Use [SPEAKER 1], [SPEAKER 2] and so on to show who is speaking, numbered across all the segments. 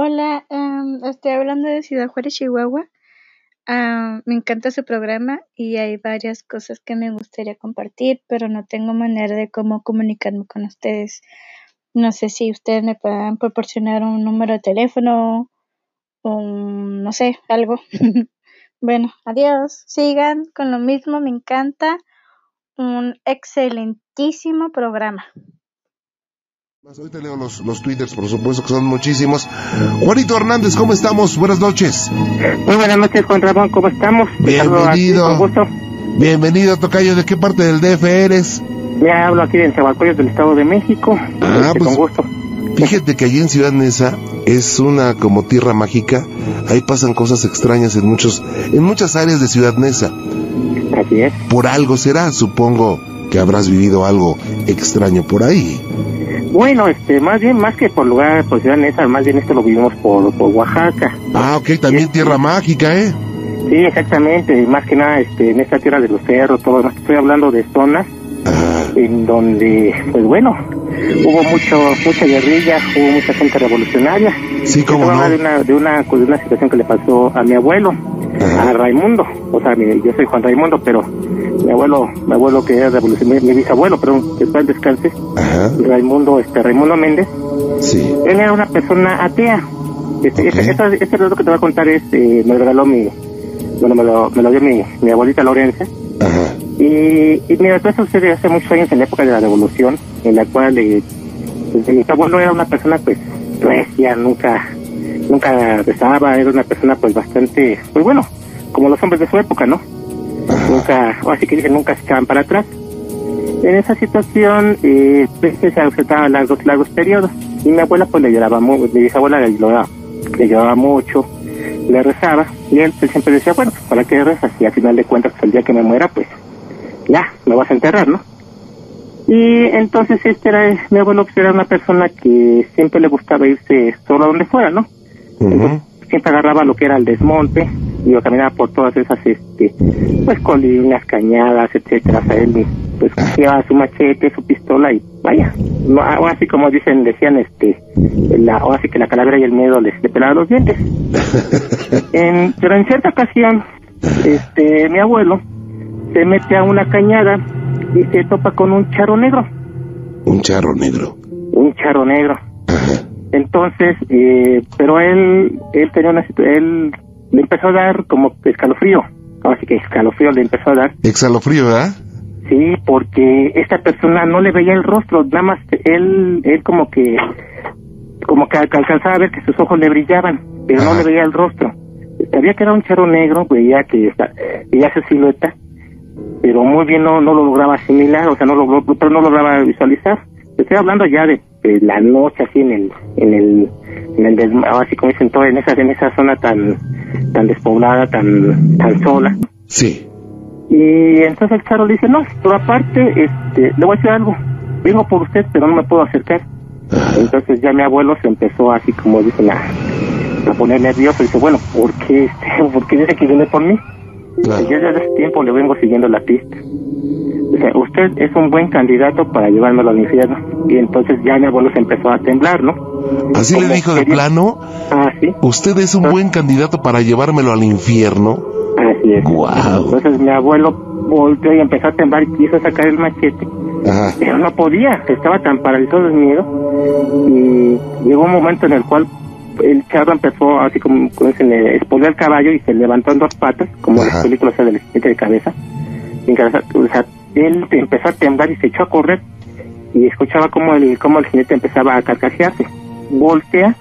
[SPEAKER 1] Hola, em, estoy hablando de Ciudad Juárez, Chihuahua. Ah, me encanta su programa y hay varias cosas que me gustaría compartir, pero no tengo manera de cómo comunicarme con ustedes. No sé si ustedes me puedan proporcionar un número de teléfono o no sé, algo. bueno, adiós. Sigan con lo mismo, me encanta. Un excelentísimo programa.
[SPEAKER 2] Ahorita leo los, los twitters, por supuesto que son muchísimos. Juanito Hernández, ¿cómo estamos? Buenas noches.
[SPEAKER 3] Muy buenas noches, Juan Ramón, ¿cómo estamos?
[SPEAKER 2] Bienvenido.
[SPEAKER 3] Con gusto.
[SPEAKER 2] Bienvenido, Tocayo. ¿De qué parte del DF eres?
[SPEAKER 3] Ya hablo aquí de Zahualcóyotl del Estado de México.
[SPEAKER 2] Ah,
[SPEAKER 3] Este,
[SPEAKER 2] pues-
[SPEAKER 3] Con gusto.
[SPEAKER 2] Fíjate que allí en Ciudad Neza es una como tierra mágica. Ahí pasan cosas extrañas en muchos, en muchas áreas de Ciudad Neza.
[SPEAKER 3] Así es.
[SPEAKER 2] Por algo será, supongo que habrás vivido algo extraño por ahí.
[SPEAKER 3] Bueno, este, más bien, más que por lugar, por Ciudad Neza, más bien esto lo vivimos por, por Oaxaca.
[SPEAKER 2] Ah, ok, también tierra mágica, ¿eh?
[SPEAKER 3] Sí, exactamente. Más que nada, este, en esta tierra de los cerros, todo. lo demás. Estoy hablando de zonas
[SPEAKER 2] Ah,
[SPEAKER 3] en donde, pues bueno, hubo mucho, mucha guerrilla, hubo mucha gente revolucionaria.
[SPEAKER 2] sí,
[SPEAKER 3] a
[SPEAKER 2] no.
[SPEAKER 3] de una, de una, pues, de una situación que le pasó a mi abuelo. A Raimundo. O sea, mi- yo soy Juan Raimundo, pero mi abuelo, mi abuelo que era revolucionario, mi bisabuelo, perdón, que después descanse,
[SPEAKER 2] Ajá,
[SPEAKER 3] Raimundo, este, Raimundo Méndez,
[SPEAKER 2] sí.
[SPEAKER 3] él era una persona atea. Este, este, esta- este relato que te voy a contar es, eh, me lo regaló mi, bueno, me lo, me lo dio mi, mi abuelita Lorenza.
[SPEAKER 2] Ajá,
[SPEAKER 3] Y, y mira, esto sucede hace muchos años en la época de la revolución, en la cual eh, pues, mi abuelo era una persona pues recia, nunca, nunca rezaba, era una persona pues bastante, pues bueno, como los hombres de su época, ¿no? Nunca, o así que dije, nunca se echaban para atrás. En esa situación, eh, pues, se ausentaba largos, largos periodos. Y mi abuela pues le lloraba mucho, mi bisabuela le lloraba, le lloraba mucho, le rezaba. Y él pues, siempre decía, bueno, ¿para qué rezas? Y al final de cuentas, pues, el día que me muera, pues ya, me vas a enterrar, ¿no? Y entonces este era, mi abuelo pues, era una persona que siempre le gustaba irse solo a donde fuera, ¿no? Siempre agarraba lo que era el desmonte, y yo caminaba por todas esas, este, pues colinas, cañadas, etcétera, o sea, él pues llevaba su machete, su pistola y vaya, no, ahora así como dicen, decían, este, la, ahora sí que la calavera y el miedo les le pelaba los dientes. En, pero en cierta ocasión, este, mi abuelo se mete a una cañada y se topa con un charro negro,
[SPEAKER 2] un charro negro.
[SPEAKER 3] un charro negro.
[SPEAKER 2] Ajá,
[SPEAKER 3] Entonces, eh, pero él, él tenía una él le empezó a dar como escalofrío, así que escalofrío le empezó a dar,
[SPEAKER 2] exhalofrío, ¿verdad?
[SPEAKER 3] sí, porque esta persona no le veía el rostro, nada más él, él como que, como que alcanzaba a ver que sus ojos le brillaban, pero no le veía el rostro. Sabía que era un charro negro, veía que veía su silueta, pero muy bien no, no lo lograba asimilar, o sea, no lo, pero no lograba visualizar. Estoy hablando ya de, de la noche, así en el, en el, en el así como dicen todo, en esa, en esa zona tan, tan despoblada, tan, tan sola.
[SPEAKER 2] Sí.
[SPEAKER 3] Y entonces el charro le dice, no, pero aparte, este, le voy a decir algo, vengo por usted, pero no me puedo acercar. Entonces ya mi abuelo se empezó así como dicen a, a poner nervioso y dice, bueno, ¿por qué, este, ¿por qué dice que viene por mí?
[SPEAKER 2] claro.
[SPEAKER 3] Yo desde ese tiempo le vengo siguiendo la pista. Usted es un buen candidato para llevármelo al infierno. Y entonces ya mi abuelo se empezó a temblar, ¿no?
[SPEAKER 2] Así le dijo de
[SPEAKER 3] quería-
[SPEAKER 2] plano,
[SPEAKER 3] Ah, sí,
[SPEAKER 2] usted es un buen candidato para llevármelo al infierno.
[SPEAKER 3] así es.
[SPEAKER 2] Guau.
[SPEAKER 3] Entonces mi abuelo volteó y empezó a temblar y quiso sacar el machete.
[SPEAKER 2] Ajá,
[SPEAKER 3] pero no podía, estaba tan paralizado de miedo y llegó un momento en el cual el charro empezó así como, como se le expolió el caballo y se levantó en dos patas, como en
[SPEAKER 2] Ajá.
[SPEAKER 3] las películas del de cabeza. O sea, él empezó a temblar y se echó a correr y escuchaba como el, como el jinete empezaba a carcajearse. Voltea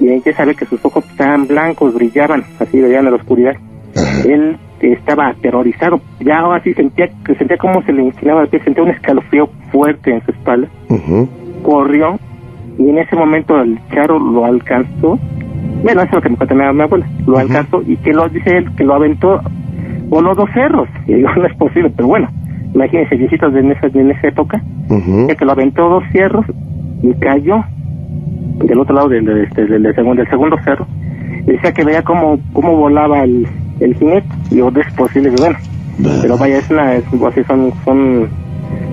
[SPEAKER 3] y ahí ya sabe que sus ojos estaban blancos, brillaban, así veían la oscuridad. Él estaba aterrorizado, ya así sentía, que sentía como se le inclinaba el pie, sentía un escalofrío fuerte en su espalda corrió y en ese momento el charro lo alcanzó. Bueno, eso es lo que me cuenta mi, abuela. Lo alcanzó y que lo dice él que lo aventó voló dos cerros. Y digo, no es posible, pero bueno, imagínense, viejitos de en esa, en esa época,
[SPEAKER 2] ujú.
[SPEAKER 3] que lo aventó dos cerros y cayó del otro lado del, del, este, del- del segundo, del segundo cerro. Y decía que veía cómo, cómo volaba el, el jinete. Y no es posible, y bueno, pero vaya, es una, es, sea, son, son,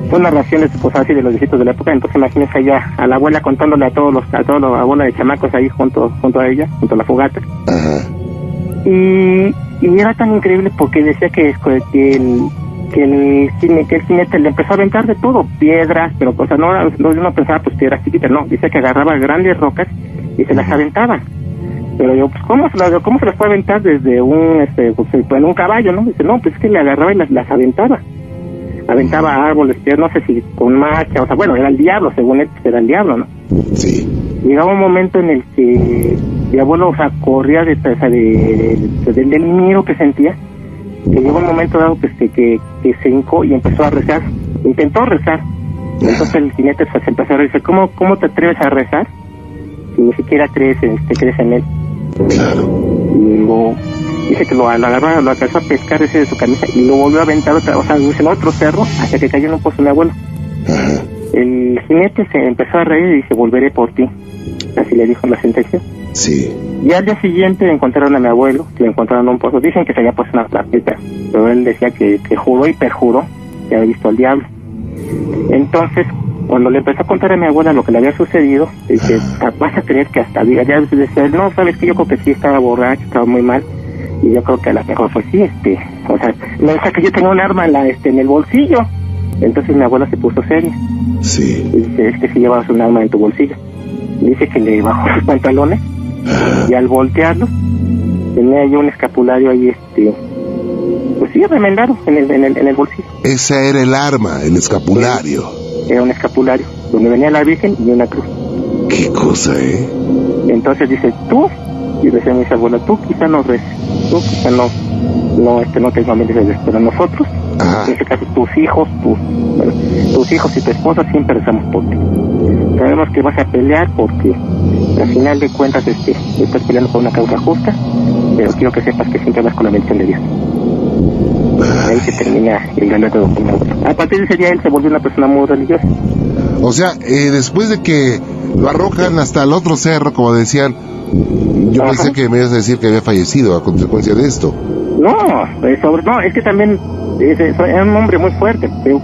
[SPEAKER 3] son narraciones pues así de los viejitos de la época, entonces imagínese allá a la abuela contándole a todos los, a todos los abuela de chamacos ahí junto, junto a ella, junto a la fogata. Y, y era tan increíble porque decía que, que el que el cine que el jinete le empezó a aventar de todo, piedras, pero o sea, no, no uno pensaba pues piedras chiquitas, no, dice que agarraba grandes rocas y se las aventaba. Pero yo, pues, ¿cómo se las, cómo se las puede aventar desde un, este, pues, en un caballo, no? Dice, no, pues es que le agarraba y las, las aventaba aventaba árboles, no sé si con macha, o sea, bueno, era el diablo, según él, pues, era el diablo, ¿no?
[SPEAKER 2] Sí.
[SPEAKER 3] Llegaba un momento en el que mi abuelo, o sea, corría de, de, del miedo que sentía, que llegó un momento dado pues, que, que, que se hincó y empezó a rezar, intentó rezar, entonces el jinete pues, empezó a decir, ¿cómo, ¿cómo te atreves a rezar si ni siquiera crees, este, crees en él?
[SPEAKER 2] Claro.
[SPEAKER 3] Y luego dice que lo, agarró, lo alcanzó a pescar ese de su camisa y lo volvió a aventar otra, o sea, en otro cerro hasta que cayó en un pozo mi abuelo. El jinete se empezó a reír y dice, volveré por ti. Así le dijo la sentencia.
[SPEAKER 2] Sí.
[SPEAKER 3] Y al día siguiente encontraron a mi abuelo, lo encontraron en un pozo. Dicen que se había puesto una plaquita, pero él decía que, que juró y perjuró que había visto al diablo. Entonces, cuando le empezó a contar a mi abuela lo que le había sucedido, dice, vas a creer que hasta día, ya decía, no, sabes que yo creo que sí estaba borracho, estaba muy mal y yo creo que a lo mejor fue sí, este, o sea, me dice que yo tengo un arma en, la, este, en el bolsillo. Entonces mi abuela se puso seria.
[SPEAKER 2] Sí.
[SPEAKER 3] Y dice, es que si llevas un arma en tu bolsillo. Dice que le bajó los pantalones y al voltearlo tenía yo un escapulario ahí, este, pues sí, remendado en el, en el, en el bolsillo.
[SPEAKER 2] Esa era el arma, el escapulario.
[SPEAKER 3] Era un escapulario, donde venía la Virgen y una cruz.
[SPEAKER 2] Qué cosa, ¿eh?
[SPEAKER 3] Entonces dice, tú, y decía mi abuela, tú quizá no reces, tú quizá no, no, este, no te familiares, pero nosotros, en este caso tus hijos, tus, tus hijos y tu esposa siempre rezamos por ti. Sabemos que vas a pelear porque al final de cuentas este, estás peleando por una causa justa, pero quiero que sepas que siempre vas con la bendición de Dios. Ahí se termina el relato. A partir de ese día él se volvió una persona muy religiosa.
[SPEAKER 2] O sea, eh, después de que lo arrojan hasta el otro cerro, como decían, yo
[SPEAKER 3] Ajá.
[SPEAKER 2] pensé que me ibas a decir que había fallecido a consecuencia de esto.
[SPEAKER 3] No, es sobre, no, es que también es, es- un hombre muy fuerte. Pero,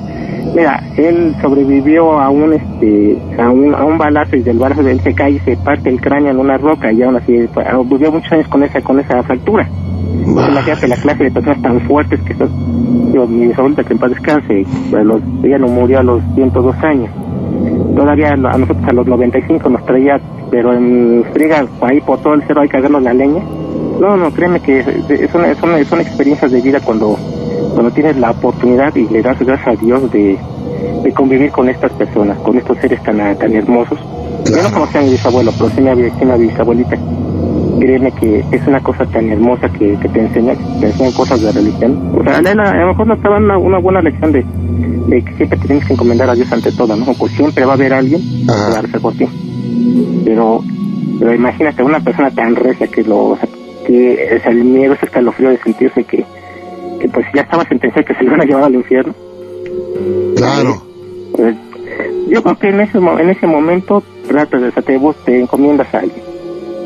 [SPEAKER 3] mira, él sobrevivió a un este a un, a un balazo y del balazo de él se cae y se parte el cráneo en una roca y aún así pues, ah, vivió muchos años con esa con esa fractura. Imagínate la clase de personas tan fuertes que son. Yo, mi abuelita que en paz descanse, a los- ella no murió a los 102 años. Todavía a nosotros a los 95 nos traía, pero en friga, ahí por todo el cerro hay que agarrarnos la leña. No, no, créeme que es, es una, es una- son experiencias de vida cuando, cuando tienes la oportunidad y le das gracias a Dios de, de convivir con estas personas, con estos seres tan, tan hermosos. Yo no
[SPEAKER 2] Claro.
[SPEAKER 3] conocía a mi bisabuelo, pero sí sí mi bisabuelita. Créeme que es una cosa tan hermosa que, que te enseña, te enseñan cosas de religión. O sea, a, a lo mejor nos daban una, una buena lección de, de que siempre tienes que encomendar a Dios ante todo, ¿no? Pues siempre va a haber alguien que
[SPEAKER 2] Ajá.
[SPEAKER 3] va a rezar por ti. Pero, pero imagínate una persona tan recia que lo, o sea, que el miedo, ese escalofrío de sentirse que, que pues ya estaba sentenciado que se le van a llevar al infierno.
[SPEAKER 2] Claro.
[SPEAKER 3] Pues, yo creo que en ese, en ese momento tratas de, te, vos te encomiendas a alguien.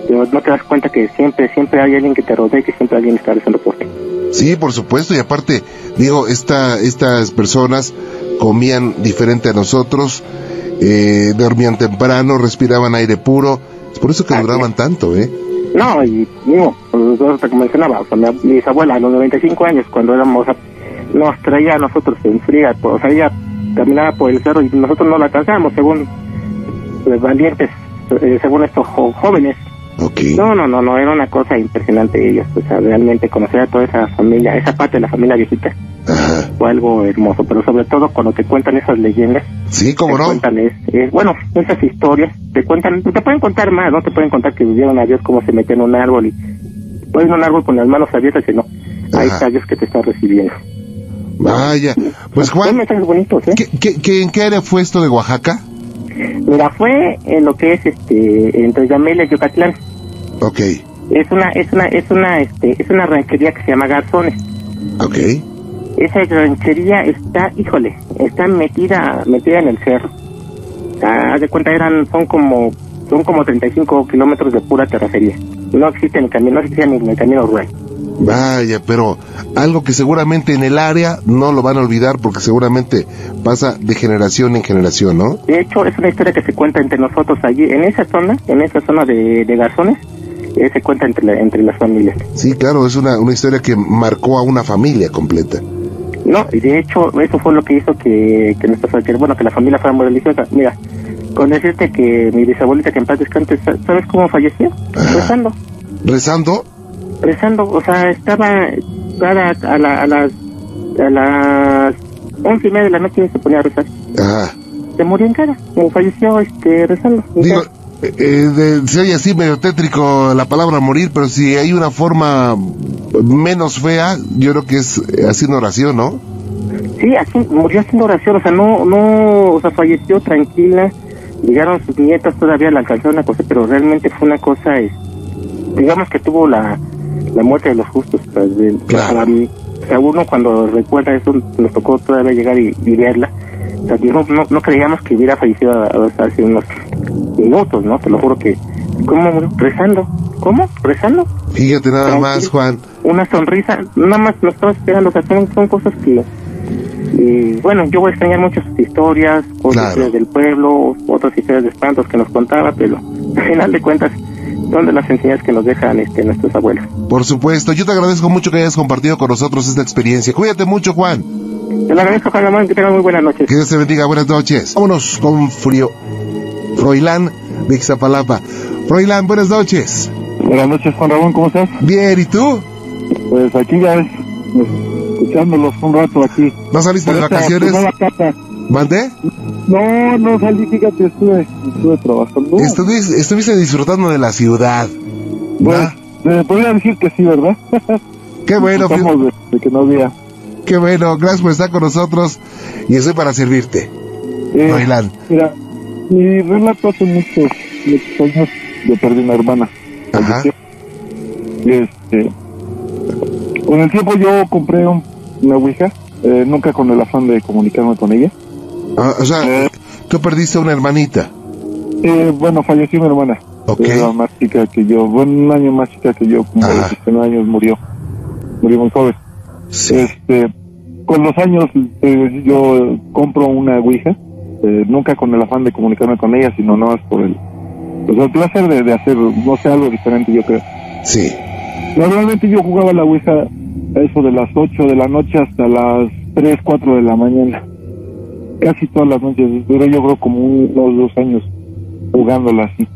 [SPEAKER 3] Pero no te das cuenta que siempre, siempre hay alguien que te rodea y que siempre alguien está rezando por ti.
[SPEAKER 2] Sí, por supuesto, y aparte, digo, esta, estas personas comían diferente a nosotros, eh, dormían temprano, respiraban aire puro, es por eso que duraban tanto, ¿eh?
[SPEAKER 3] No, y pues, lo que mencionaba, o sea, mi, mi bisabuela a los 95 años, cuando éramos, o sea, nos traía a nosotros en fría, pues, o sea, ella caminaba por el cerro y nosotros no la alcanzábamos, según los valientes, eh, según estos jo- jóvenes. No, no, no, no, era una cosa impresionante ellos, o sea, realmente conocer a toda esa familia, esa parte de la familia viejita,
[SPEAKER 2] Ajá.
[SPEAKER 3] fue algo hermoso, pero sobre todo cuando te cuentan esas leyendas,
[SPEAKER 2] Sí, cómo
[SPEAKER 3] te
[SPEAKER 2] no.
[SPEAKER 3] cuentan es, es- bueno, esas historias, te cuentan, te pueden contar más, no te pueden contar que vivieron a Dios cómo se metió en un árbol y pueden un árbol con las manos abiertas y no,
[SPEAKER 2] Ajá.
[SPEAKER 3] está Dios que te está recibiendo.
[SPEAKER 2] Vaya. Pues Juan,
[SPEAKER 3] bonitos, ¿eh?
[SPEAKER 2] ¿qué, qué, qué- en qué área fue esto de Oaxaca?
[SPEAKER 3] Mira, fue en lo que es este, entre Yamelia y Yucatlán.
[SPEAKER 2] Ok,
[SPEAKER 3] Es una, es una, es una, este, es una ranchería que se llama Garzones.
[SPEAKER 2] ok.
[SPEAKER 3] Esa ranchería está, híjole, está metida, metida en el cerro. Sea, haz de cuenta eran, son como, son como 35 kilómetros de pura terracería. No existe el camino, no existe ni el camino rural.
[SPEAKER 2] Vaya, pero algo que seguramente en el área no lo van a olvidar porque seguramente pasa de generación en generación, ¿no?
[SPEAKER 3] De hecho, es una historia que se cuenta entre nosotros allí, en esa zona, en esa zona de, de Garzones, eh, se cuenta entre, la- entre las familias.
[SPEAKER 2] Sí, claro, es una, una historia que marcó a una familia completa.
[SPEAKER 3] No, y de hecho, eso fue lo que hizo que, que nuestra que, bueno, que la familia fuera muy religiosa. Mira, con decirte que mi bisabuelita, que en paz descanse, sa- ¿sabes cómo falleció?
[SPEAKER 2] Ajá.
[SPEAKER 3] Rezando.
[SPEAKER 2] Rezando,
[SPEAKER 3] rezando, o sea, estaba cada a, la- a las a las once y media de la noche se ponía a rezar,
[SPEAKER 2] ajá.
[SPEAKER 3] se murió en cara, como falleció este rezando.
[SPEAKER 2] Digo. Eh, de- se oye así medio tétrico la palabra morir, pero si hay una forma menos fea, yo creo que es eh, haciendo oración, ¿no?
[SPEAKER 3] Sí, así murió haciendo oración, o sea, no, no, o sea, falleció tranquila, llegaron sus nietas, todavía la alcanzaron a coser, pero realmente fue una cosa, es, digamos que tuvo la, la muerte de los justos, pues, de-
[SPEAKER 2] Claro.
[SPEAKER 3] para mí, o sea, uno cuando recuerda eso, nos tocó todavía llegar y, y verla, o sea, no, no, no creíamos que hubiera fallecido hace unos minutos, ¿no? Te lo juro que, ¿cómo? Rezando, ¿cómo? ¿Rezando?
[SPEAKER 2] Fíjate nada más, Juan.
[SPEAKER 3] una sonrisa, nada más lo estaba esperando, o sea, son, son cosas que, y bueno, yo voy a extrañar mucho sus historias, otras
[SPEAKER 2] Claro.
[SPEAKER 3] historias del pueblo, otras historias de espantos que nos contaba, pero al final de cuentas son de las enseñanzas que nos dejan este, nuestros abuelos.
[SPEAKER 2] Por supuesto, yo te agradezco mucho que hayas compartido con nosotros esta experiencia. Cuídate mucho, Juan.
[SPEAKER 3] Te lo agradezco, Juan Ramón, que tengan muy buenas noches.
[SPEAKER 2] Que Dios te bendiga, buenas noches. Vámonos con Frío. Froilán de Ixtapalapa. Froilán, buenas noches.
[SPEAKER 4] Buenas noches, Juan Ramón, ¿cómo estás?
[SPEAKER 2] Bien, ¿y tú?
[SPEAKER 4] Pues aquí ya es, pues, escuchándolos un rato aquí.
[SPEAKER 2] ¿No saliste de
[SPEAKER 4] Por
[SPEAKER 2] vacaciones?
[SPEAKER 4] capa.
[SPEAKER 2] ¿Mandé?
[SPEAKER 4] No, no salí, fíjate, estuve, estuve trabajando.
[SPEAKER 2] Estuviste, estuviste disfrutando de la ciudad.
[SPEAKER 4] Pues,
[SPEAKER 2] ¿Ah?
[SPEAKER 4] se podría decir que sí, ¿verdad?
[SPEAKER 2] Qué bueno,
[SPEAKER 4] de, de que no había.
[SPEAKER 2] Qué bueno. Gracias por estar con nosotros y estoy para servirte.
[SPEAKER 4] Eh. Mira, mi relato hace muchos, muchos años yo perdí una hermana.
[SPEAKER 2] Ajá.
[SPEAKER 4] Este, con el tiempo yo compré un- una Ouija, eh, nunca con el afán de comunicarme con ella.
[SPEAKER 2] Ah, o sea,
[SPEAKER 4] Eh.
[SPEAKER 2] tú perdiste una hermanita.
[SPEAKER 4] Eh, bueno, falleció mi hermana.
[SPEAKER 2] Ok.
[SPEAKER 4] Era más chica que yo, bueno, un año más chica que yo, como
[SPEAKER 2] Ajá.
[SPEAKER 4] 19 años murió. Murió muy joven.
[SPEAKER 2] Sí.
[SPEAKER 4] Este, con los años eh, yo compro una Ouija, eh, nunca con el afán de comunicarme con ella, sino no es por el, pues, el placer de, de hacer, no sé, algo diferente, yo creo.
[SPEAKER 2] Sí.
[SPEAKER 4] Normalmente yo jugaba la Ouija eso de las 8 de la noche hasta las 3, 4 de la mañana. Casi todas las noches, duré yo creo como unos dos años jugándola así.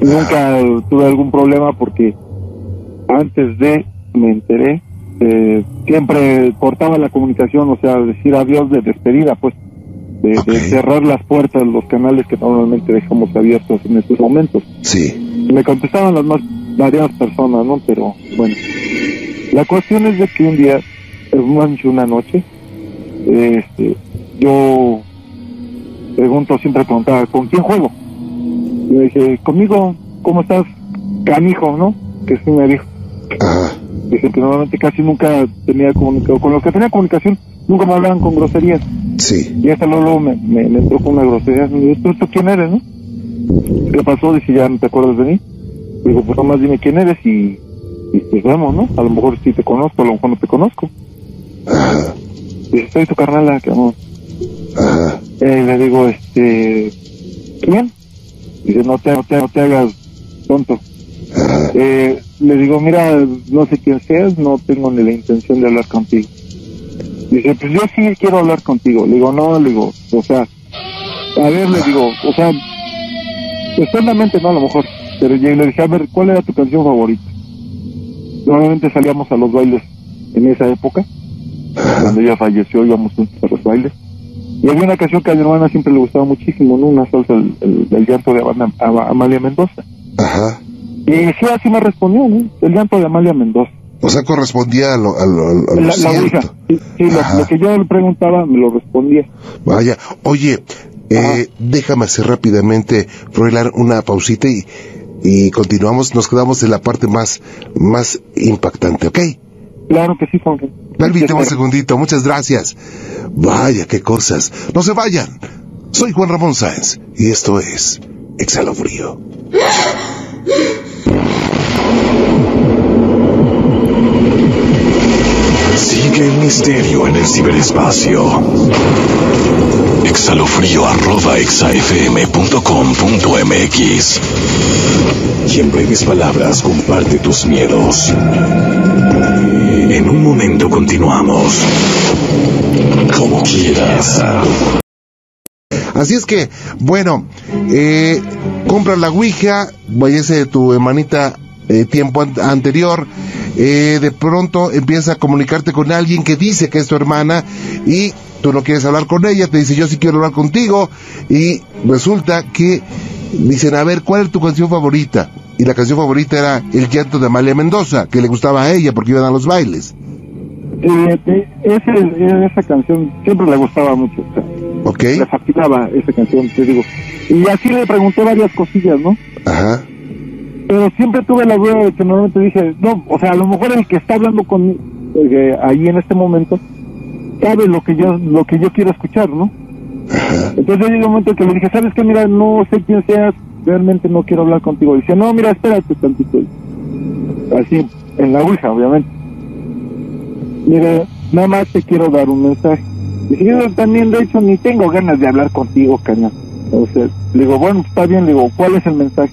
[SPEAKER 4] Nunca tuve algún problema porque antes de me enteré, eh, siempre cortaba la comunicación, o sea, decir adiós de despedida, pues, de, cerrar las puertas, los canales que normalmente dejamos abiertos en estos momentos
[SPEAKER 2] Sí.
[SPEAKER 4] me contestaban las más variadas personas, ¿no? Pero bueno, la cuestión es de que un día, una noche, este, yo pregunto, siempre preguntaba, ¿con quién juego? Y le dije, conmigo, ¿cómo estás? Canijo, ¿no? Que sí me dijo.
[SPEAKER 2] Ajá.
[SPEAKER 4] Dije que normalmente casi nunca tenía comunicación, con los que tenía comunicación, nunca me hablaban con groserías.
[SPEAKER 2] Sí.
[SPEAKER 4] Y hasta luego me, me, me entró con una grosería. Me dijo, ¿tú, tú quién eres, no? ¿Qué pasó? Dice, ¿ya no te acuerdas de mí? Digo, pues nomás dime quién eres y, y pues vemos, ¿no? A lo mejor sí te conozco, a lo mejor no te conozco.
[SPEAKER 2] Ajá.
[SPEAKER 4] Dice, soy tu carnala, que vamos.
[SPEAKER 2] Ajá.
[SPEAKER 4] Eh, le digo, este, ¿quién? Dice, no te, no te, no te hagas tonto. Eh, le digo, mira, no sé quién seas, no tengo ni la intención de hablar contigo. Dice, pues yo sí quiero hablar contigo. Le digo, no, le digo, o sea, a ver, le digo, o sea, externamente no a lo mejor, pero le dije, a ver, ¿cuál era tu canción favorita? Normalmente salíamos a los bailes en esa época, cuando ella falleció íbamos juntos a los bailes. Y había una canción que a mi hermana siempre le gustaba muchísimo, ¿no? Una salsa del- del llanto de Ama- Ama- Amalia Mendoza.
[SPEAKER 2] Ajá.
[SPEAKER 4] Y sí, así me respondió, ¿no? El llanto de Amalia Mendoza.
[SPEAKER 2] O sea, correspondía a lo, a lo, a lo
[SPEAKER 4] La,
[SPEAKER 2] cierto.
[SPEAKER 4] Sí, sí, lo, que yo le preguntaba me lo respondía.
[SPEAKER 2] Vaya, oye, eh, déjame hacer rápidamente, Froilán, una pausita y, y continuamos, nos quedamos en la parte más, más impactante, ¿ok?
[SPEAKER 4] Claro que sí, Juan.
[SPEAKER 2] Permíteme un segundito, muchas gracias. Vaya, qué cosas. No se vayan. Soy Juan Ramón Sáenz y esto es Exhalo Frío.
[SPEAKER 5] misterio en el ciberespacio. Exhalofrío arroba exafm.com.mx. Y en breves palabras comparte tus miedos. En un momento continuamos. Como quieras.
[SPEAKER 2] Así es que, bueno, eh, compras la Ouija, de tu hermanita eh, tiempo anterior, eh, de pronto empieza a comunicarte con alguien que dice que es tu hermana y tú no quieres hablar con ella, te dice yo sí quiero hablar contigo y resulta que dicen, a ver, ¿cuál es tu canción favorita? Y la canción favorita era El llanto de Amalia Mendoza, que le gustaba a ella porque iban a los bailes.
[SPEAKER 4] Eh, esa canción siempre le gustaba mucho.
[SPEAKER 2] ok.
[SPEAKER 4] Le fascinaba esa canción, te digo. Y así le pregunté varias cosillas, ¿no?
[SPEAKER 2] Ajá
[SPEAKER 4] pero siempre tuve la duda de que normalmente dije, no, o sea, a lo mejor el que está hablando conmigo eh, ahí en este momento sabe lo que yo lo que yo quiero escuchar, ¿no? Entonces llegó un momento que le dije, ¿sabes qué? Mira, no sé quién seas, realmente no quiero hablar contigo. Dice, no, mira, espérate tantito. Así, en la Ouija, obviamente. Mira, nada más te quiero dar un mensaje. Dice, yo también, de hecho, ni tengo ganas de hablar contigo, caña. Entonces, le digo, bueno, está bien, le digo, ¿cuál es el mensaje?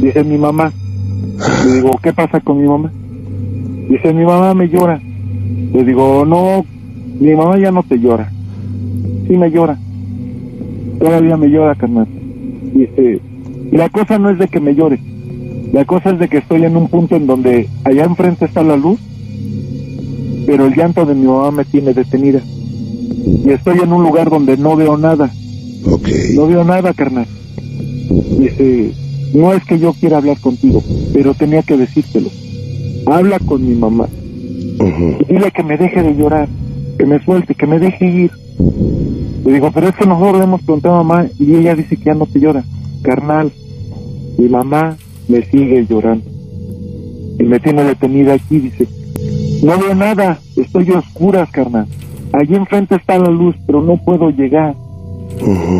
[SPEAKER 4] Dice mi mamá. Le digo, ¿qué pasa con mi mamá? Dice, mi mamá me llora. Le digo, no, mi mamá ya no te llora. Sí me llora. Todavía me llora, carnal. Dice, la cosa no es de que me llore. La cosa es de que estoy en un punto en donde allá enfrente está la luz, pero el llanto de mi mamá me tiene detenida. Y estoy en un lugar donde no veo nada.
[SPEAKER 2] Okay.
[SPEAKER 4] No veo nada, carnal. Dice, no es que yo quiera hablar contigo, pero tenía que decírtelo. Habla con mi mamá. Dile que me deje de llorar, que me suelte, que me deje ir. Le digo, pero es que nosotros le hemos preguntado a mamá y ella dice que ya no te llora. Carnal, mi mamá me sigue llorando. Y me tiene detenida aquí, dice. No veo nada, estoy a oscuras, carnal. Allí enfrente está la luz, pero no puedo llegar.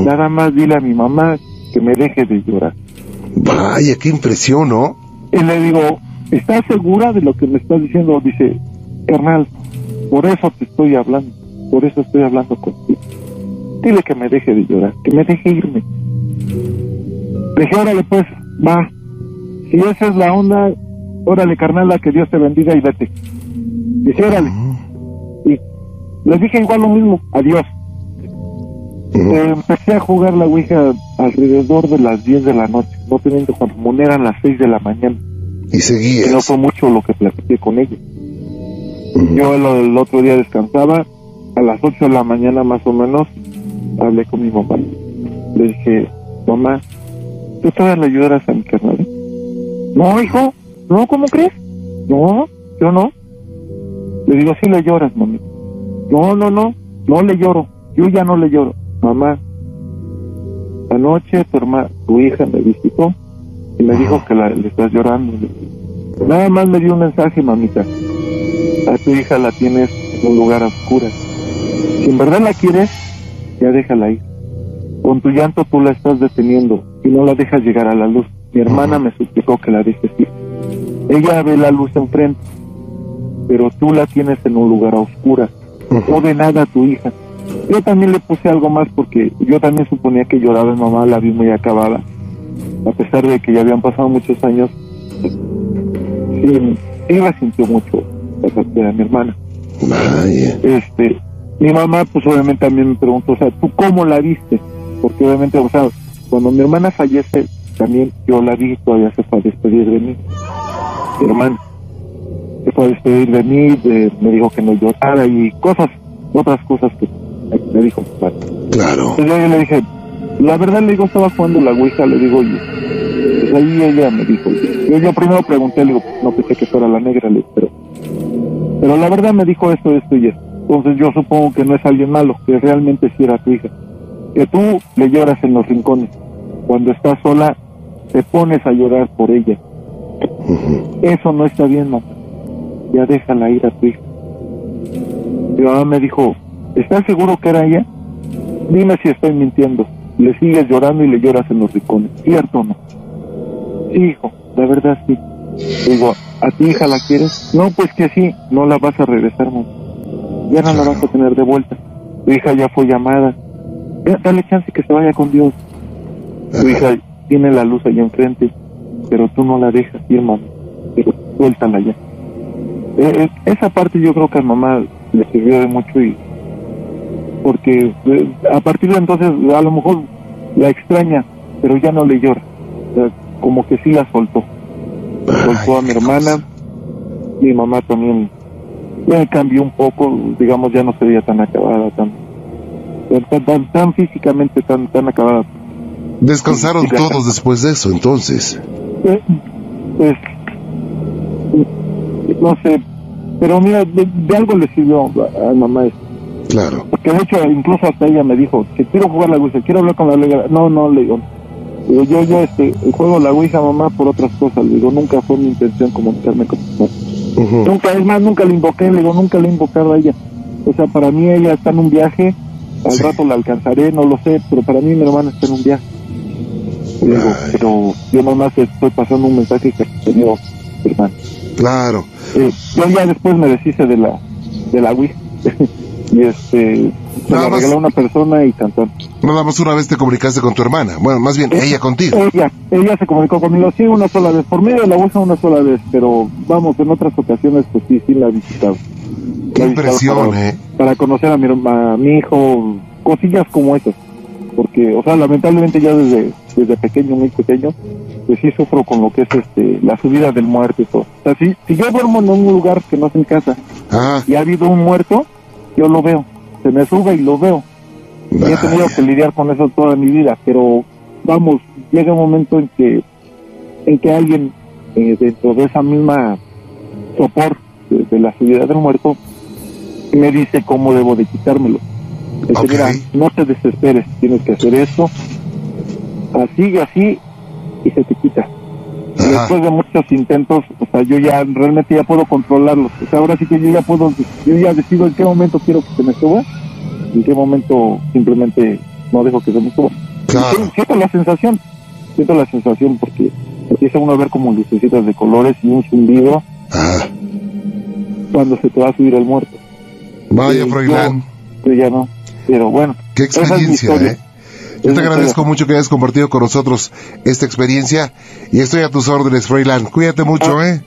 [SPEAKER 4] Nada más dile a mi mamá que me deje de llorar.
[SPEAKER 2] Vaya, qué impresión, ¿no?
[SPEAKER 4] Y le digo, ¿estás segura de lo que me estás diciendo? Dice, carnal, por eso te estoy hablando, por eso estoy hablando contigo. Dile que me deje de llorar, que me deje irme. Le dije, órale pues, va. Si esa es la onda, órale carnal, que Dios te bendiga y vete. Dice, órale. Y les dije igual lo mismo, adiós. Empecé a jugar la Ouija alrededor de las 10 de la noche, no teniendo cuando eran las 6 de la mañana.
[SPEAKER 2] Y seguía.
[SPEAKER 4] no fue mucho lo que platiqué con ella. Yo el, otro día descansaba, a las 8 de la mañana más o menos, hablé con mi mamá. Le dije, mamá, ¿tú todavía le ayudarás a mi carnal? No, hijo, no, ¿cómo crees? No, yo no. Le digo, sí le lloras, mami. No, no, no, no le lloro. Yo ya no le lloro mamá, anoche tu, hermana, tu hija me visitó y me dijo que la, le estás llorando. Nada más me dio un mensaje, mamita. A tu hija la tienes en un lugar oscuro. Si en verdad la quieres, ya déjala ir. Con tu llanto tú la estás deteniendo y no la dejas llegar a la luz. Mi hermana me suplicó que la dejes ir. Ella ve la luz enfrente, pero tú la tienes en un lugar oscuro. No de nada a tu hija. Yo también le puse algo más porque yo también suponía que lloraba mi mamá, la vi muy acabada. A pesar de que ya habían pasado muchos años, sí, ella sintió mucho la partida de mi hermana. Este, mi mamá pues obviamente también me preguntó, o sea, ¿tú cómo la viste? Porque obviamente, o sea, cuando mi hermana fallece, también yo la vi, todavía se fue a despedir de mí. Mi hermana se fue a despedir de mí, me dijo que no llorara y cosas, otras cosas que me dijo
[SPEAKER 2] Claro.
[SPEAKER 4] Entonces yo le dije, la verdad le digo, estaba jugando la Ouija, le digo, oye, pues ahí ella me dijo, yo, yo primero pregunté, le digo, no pensé que fuera la negra, le pero, pero la verdad me dijo esto, esto y esto. Entonces yo supongo que no es alguien malo, que realmente sí era tu hija. Que tú le lloras en los rincones. Cuando estás sola, te pones a llorar por ella. Eso no está bien, mamá. Ya déjala ir a tu hija. Mi mamá me dijo, ¿Estás seguro que era ella? Dime si estoy mintiendo. Le sigues llorando y le lloras en los rincones. ¿Cierto o no? Sí, hijo, la verdad sí. Digo, ¿a ti hija la quieres? No, pues que sí, no la vas a regresar, mamá. Ya no la vas a tener de vuelta. Tu hija ya fue llamada. Ya, dale chance que se vaya con Dios. Tu hija tiene la luz allá enfrente, pero tú no la dejas ir, mamá. Suéltala ya. Eh, eh, esa parte yo creo que a mamá le sirvió de mucho y porque eh, a partir de entonces a lo mejor la extraña, pero ya no le llora. O sea, como que sí la soltó. Soltó a mi hermana, mi mamá también ya cambió un poco, digamos ya no se veía tan acabada, tan tan, tan, tan físicamente tan tan acabada.
[SPEAKER 2] Descansaron todos después de eso, entonces.
[SPEAKER 4] Eh, Pues, no sé, pero mira, de, de algo le sirvió a, a mamá esto.
[SPEAKER 2] Claro.
[SPEAKER 4] Porque de hecho, incluso hasta ella me dijo que quiero jugar la Ouija, quiero hablar con la Ouija. No, no, le digo. Digo, yo, yo este, juego la Ouija, mamá, por otras cosas. Le digo, nunca fue mi intención comunicarme con mamá.
[SPEAKER 2] Ujú.
[SPEAKER 4] Nunca, es más, nunca le invoqué, le digo, nunca le he invocado a ella. O sea, para mí ella está en un viaje, al
[SPEAKER 2] Sí.
[SPEAKER 4] rato la alcanzaré, no lo sé, pero para mí mi hermana está en un viaje. Le digo, pero yo nomás estoy pasando un mensaje que tenía hermano.
[SPEAKER 2] Claro.
[SPEAKER 4] Eh, yo ya después me deshice de la, de la Ouija. y este, se
[SPEAKER 2] Nada más.
[SPEAKER 4] regaló a una persona y cantó.
[SPEAKER 2] Nada más una vez te comunicaste con tu hermana. Bueno, más bien, ella contigo.
[SPEAKER 4] Ella, ella se comunicó conmigo, sí, una sola vez, por medio de la Ouija una sola vez, pero vamos, en otras ocasiones, pues sí, sí la he visitado.
[SPEAKER 2] Qué
[SPEAKER 4] La
[SPEAKER 2] impresión,
[SPEAKER 4] para,
[SPEAKER 2] ¿eh?
[SPEAKER 4] para conocer a mi, herma- a mi hijo, cosillas como esas. Porque, o sea, lamentablemente ya desde, desde pequeño, muy pequeño, pues sí sufro con lo que es este la subida del muerto y todo. O sea, si, si yo duermo en un lugar que no es mi casa,
[SPEAKER 2] Ah,
[SPEAKER 4] y ha habido un muerto, yo lo veo. Se me sube y lo veo. Y he tenido que lidiar con eso toda mi vida, pero vamos, llega un momento en que en que alguien eh, dentro de esa misma sopor de, de la subida del muerto me dice cómo debo de quitármelo. Dice,
[SPEAKER 2] Ok.
[SPEAKER 4] mira, no te desesperes, tienes que hacer esto, así, así, y se te quita.
[SPEAKER 2] Ajá.
[SPEAKER 4] después de muchos intentos, o sea, yo ya realmente ya puedo controlarlos. O sea, ahora sí que yo ya puedo, yo ya decido en qué momento quiero que se me suba y en qué momento simplemente no dejo que se me suba.
[SPEAKER 2] Claro.
[SPEAKER 4] Siento la sensación, siento la sensación porque empieza uno a ver como lucecitas de colores y un zumbido
[SPEAKER 2] Ah,
[SPEAKER 4] cuando se te va a subir el muerto.
[SPEAKER 2] vaya, Froilán.
[SPEAKER 4] Yo ya no, pero bueno.
[SPEAKER 2] Qué
[SPEAKER 4] es
[SPEAKER 2] experiencia,
[SPEAKER 4] historia.
[SPEAKER 2] ¿eh? Yo te agradezco mucho que hayas compartido con nosotros esta experiencia y estoy a tus órdenes, Froilán. Cuídate mucho,
[SPEAKER 4] Ah.
[SPEAKER 2] ¿eh?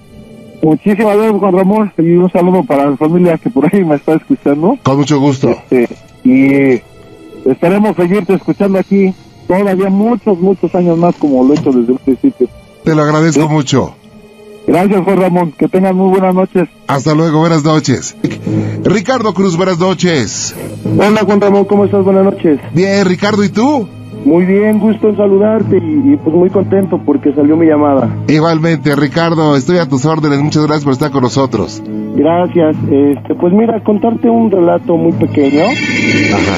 [SPEAKER 4] Muchísimas gracias, Juan Ramón, y un saludo para la familia que por ahí me está escuchando.
[SPEAKER 2] Con mucho gusto.
[SPEAKER 4] Este, y esperemos seguirte escuchando aquí todavía muchos, muchos años más como lo he hecho desde un principio.
[SPEAKER 2] Te lo agradezco mucho.
[SPEAKER 4] Gracias, Juan Ramón. Que tengan muy buenas noches.
[SPEAKER 2] Hasta luego, buenas noches. Ricardo Cruz, buenas noches.
[SPEAKER 6] Hola Juan Ramón, ¿cómo estás? Buenas noches.
[SPEAKER 2] Bien, Ricardo, ¿y tú?
[SPEAKER 6] Muy bien, gusto en saludarte y, y, pues muy contento porque salió mi llamada.
[SPEAKER 2] Igualmente, Ricardo, estoy a tus órdenes. Muchas gracias por estar con nosotros.
[SPEAKER 6] Gracias. Este, pues mira, contarte un relato muy pequeño,
[SPEAKER 2] Ajá.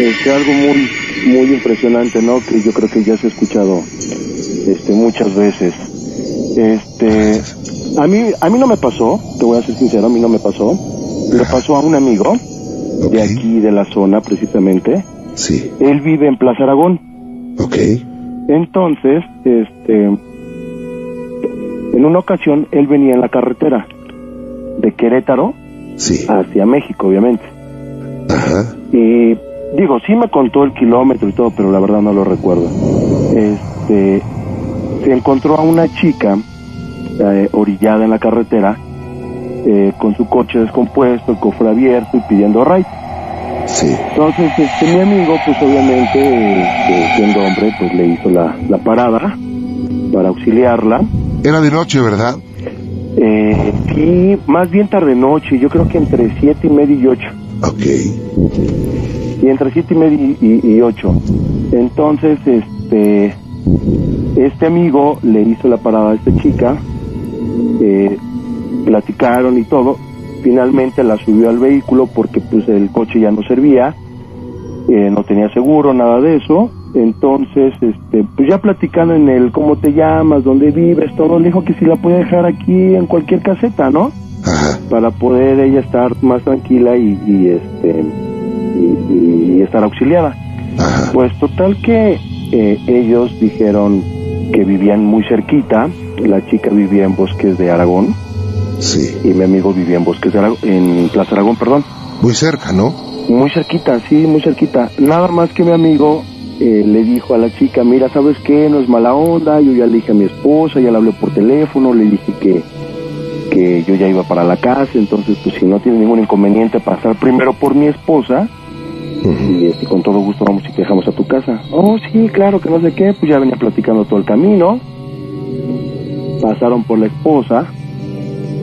[SPEAKER 6] este, algo muy muy impresionante, ¿no? Que yo creo que ya se ha escuchado este muchas veces. Este, a mí a mí no me pasó, te voy a ser sincero, a mí no me pasó. Le pasó a un amigo de aquí de la zona precisamente.
[SPEAKER 2] Sí.
[SPEAKER 6] Él vive en Plaza Aragón.
[SPEAKER 2] Ok.
[SPEAKER 6] Entonces, este, en una ocasión él venía en la carretera de Querétaro
[SPEAKER 2] Sí.
[SPEAKER 6] hacia México, obviamente.
[SPEAKER 2] Ajá.
[SPEAKER 6] Y digo, sí me contó el kilómetro y todo, pero la verdad no lo recuerdo. Este, se encontró a una chica eh, orillada en la carretera eh, con su coche descompuesto, el cofre abierto y pidiendo ride.
[SPEAKER 2] Sí.
[SPEAKER 6] Entonces, este, mi amigo, pues obviamente, este, siendo hombre, pues le hizo la, la parada para auxiliarla.
[SPEAKER 2] Era de noche, ¿verdad?
[SPEAKER 6] Eh, sí, más bien tarde noche, yo creo que entre siete y media y ocho.
[SPEAKER 2] Ok.
[SPEAKER 6] Y entre siete y media y, y ocho. Entonces, este, este amigo le hizo la parada a esta chica, eh, platicaron y todo. Finalmente la subió al vehículo porque pues el coche ya no servía, eh, no tenía seguro, nada de eso. Entonces, este, pues ya platicando en el cómo te llamas, dónde vives, todo, le dijo que si la podía dejar aquí en cualquier caseta, ¿no?
[SPEAKER 2] Ajá.
[SPEAKER 6] Para poder ella estar más tranquila y, y, este y, y estar auxiliada.
[SPEAKER 2] Ajá.
[SPEAKER 6] Pues total que eh, ellos dijeron que vivían muy cerquita, la chica vivía en Bosques de Aragón
[SPEAKER 2] Sí.
[SPEAKER 6] y mi amigo vivía en Bosques de Aragón, en Plaza Aragón, perdón.
[SPEAKER 2] Muy cerca, ¿no?
[SPEAKER 6] Muy cerquita, sí, muy cerquita. Nada más que mi amigo eh, le dijo a la chica, mira, ¿sabes qué? No es mala onda, yo ya le dije a mi esposa, ya le hablé por teléfono, le dije que, que yo ya iba para la casa, entonces pues si no tiene ningún inconveniente pasar primero por mi esposa, y este, con todo gusto vamos y te dejamos a tu casa. Oh, sí, claro, que no sé qué, pues ya venía platicando todo el camino. Pasaron por la esposa.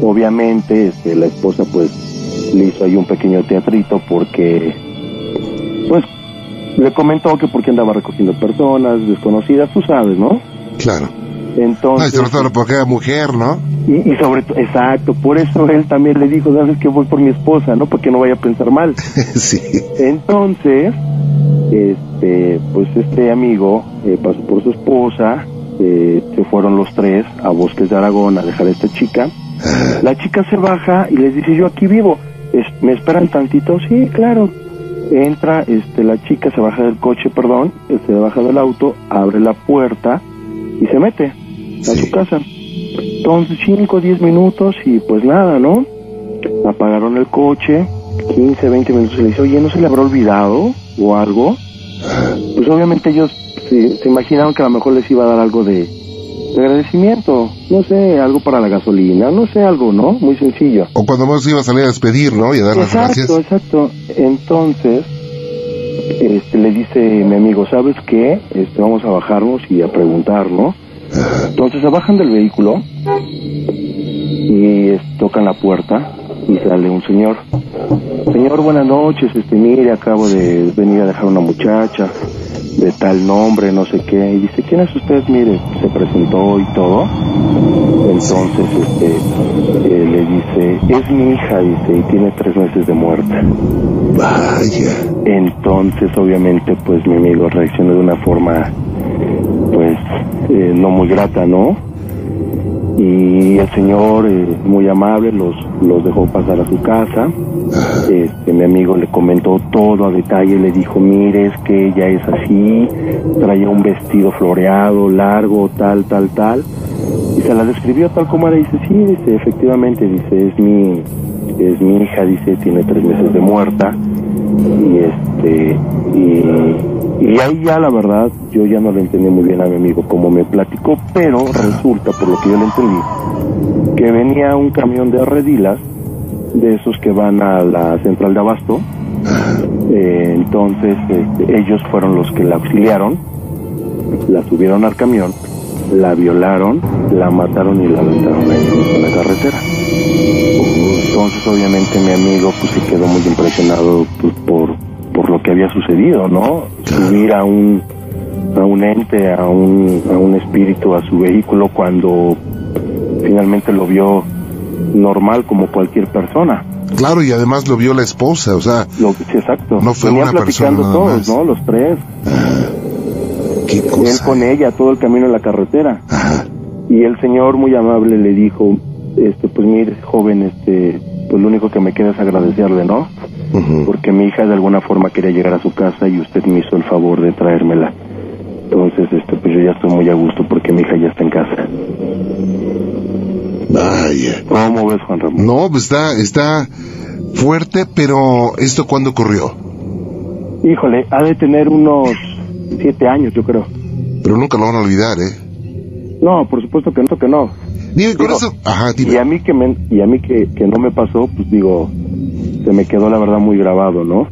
[SPEAKER 6] Obviamente, este, la esposa pues le hizo ahí un pequeño teatrito porque, pues, le comentó que porque andaba recogiendo personas desconocidas, tú sabes, ¿no?
[SPEAKER 2] Claro.
[SPEAKER 6] Entonces...
[SPEAKER 2] No, y sobre todo porque era mujer, ¿no?
[SPEAKER 6] Y, y sobre todo, exacto, por eso él también le dijo, sabes que voy por mi esposa, ¿no? Porque no vaya a pensar mal.
[SPEAKER 2] sí.
[SPEAKER 6] Entonces, este, pues este amigo eh, pasó por su esposa, eh, se fueron los tres a Bosques de Aragón a dejar a esta chica. La chica se baja y les dice, yo aquí vivo, Es- ¿me esperan tantito? Sí, claro. Entra, este, la chica se baja del coche, perdón, se baja del auto, abre la puerta y se mete a
[SPEAKER 2] Sí.
[SPEAKER 6] su casa. Entonces, 5 o 10 minutos y pues nada, ¿no? Apagaron el coche, 15, 20 minutos y le dice, oye, ¿no se le habrá olvidado o algo? Pues obviamente ellos se, se imaginaron que a lo mejor les iba a dar algo de, de agradecimiento, no sé, algo para la gasolina, no sé, algo, ¿no? Muy sencillo.
[SPEAKER 2] O cuando vos iba a salir a despedir, ¿no? Y a dar las
[SPEAKER 6] Exacto,
[SPEAKER 2] gracias.
[SPEAKER 6] exacto. Entonces, este, le dice mi amigo, ¿sabes qué? Este, vamos a bajarnos y a preguntar, ¿no? Entonces se bajan del vehículo y tocan la puerta y sale un señor. Señor, buenas noches, este, mire, acabo de venir a dejar una muchacha de tal nombre, no sé qué. Y dice, ¿quién es usted? Mire, se presentó y todo. Entonces, este, eh, le dice, es mi hija, dice, y tiene tres meses de muerte.
[SPEAKER 2] Vaya.
[SPEAKER 6] Entonces, obviamente, pues mi amigo reaccionó de una forma, pues, eh, no muy grata, ¿no? Y el señor, eh, muy amable, los, los dejó pasar a su casa. Este, mi amigo le comentó todo a detalle, le dijo, mire, es que ella es así, traía un vestido floreado, largo, tal, tal, tal. Y se la describió tal como era, dice, sí, dice, efectivamente, dice, es mi, es mi hija, dice, tiene tres meses de muerta. Y este, y, y ahí ya la verdad, yo ya no le entendí muy bien a mi amigo como me platicó, pero resulta, por lo que yo le entendí, que venía un camión de redilas, de esos que van a la central de abasto, entonces este, ellos fueron los que la auxiliaron, la subieron al camión, la violaron, la mataron y la aventaron en la carretera. Entonces obviamente mi amigo pues se quedó muy impresionado pues, por, por lo que había sucedido, ¿no? Subir a un a un ente, a un, a un espíritu, a su vehículo cuando finalmente lo vio normal como cualquier persona.
[SPEAKER 2] Claro, y además lo vio la esposa, o sea,
[SPEAKER 6] Lo, sí, exacto.
[SPEAKER 2] No fue una persona
[SPEAKER 6] platicando
[SPEAKER 2] nada
[SPEAKER 6] todos,
[SPEAKER 2] más.
[SPEAKER 6] ¿no? Los tres.
[SPEAKER 2] qué
[SPEAKER 6] Él
[SPEAKER 2] cosa.
[SPEAKER 6] con ella, todo el camino en la carretera.
[SPEAKER 2] Ajá.
[SPEAKER 6] Y el señor muy amable le dijo, este, pues mire, joven, este, pues lo único que me queda es agradecerle, ¿no? Porque mi hija de alguna forma quería llegar a su casa y usted me hizo el favor de traérmela. Entonces, este, pues yo ya estoy muy a gusto porque mi hija ya está en casa.
[SPEAKER 2] Vaya.
[SPEAKER 6] ¿Cómo ves, Juan Ramón?
[SPEAKER 2] No, pues está, está fuerte, pero ¿esto cuándo ocurrió?
[SPEAKER 6] Híjole, ha de tener unos siete años, yo creo.
[SPEAKER 2] Pero nunca lo van a olvidar, ¿eh?
[SPEAKER 6] No, por supuesto que no, que no.
[SPEAKER 2] Dime, con
[SPEAKER 6] Digo,
[SPEAKER 2] eso... Ajá,
[SPEAKER 6] Y a mí que me, y a mí que, que no me pasó, pues digo, se me quedó la verdad muy grabado, ¿no?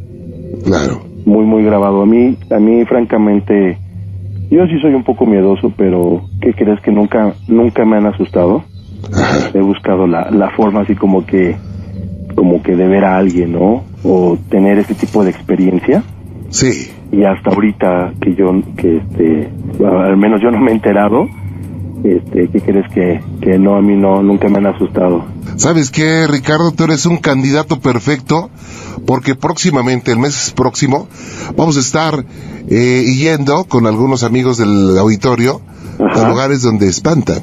[SPEAKER 2] Claro.
[SPEAKER 6] Muy, muy grabado. A mí, a mí francamente, yo sí soy un poco miedoso, pero ¿qué crees que nunca, nunca me han asustado?
[SPEAKER 2] Ajá.
[SPEAKER 6] He buscado la, la forma así como que, como que de ver a alguien, ¿no? O tener ese tipo de experiencia.
[SPEAKER 2] Sí.
[SPEAKER 6] Y hasta ahorita que yo, que este, al menos yo no me he enterado, este, ¿qué crees que, que no, a mí no, nunca me han asustado?
[SPEAKER 2] ¿Sabes qué, Ricardo? Tú eres un candidato perfecto porque próximamente, el mes próximo, vamos a estar eh, yendo con algunos amigos del auditorio
[SPEAKER 6] Ajá.
[SPEAKER 2] a lugares donde espantan.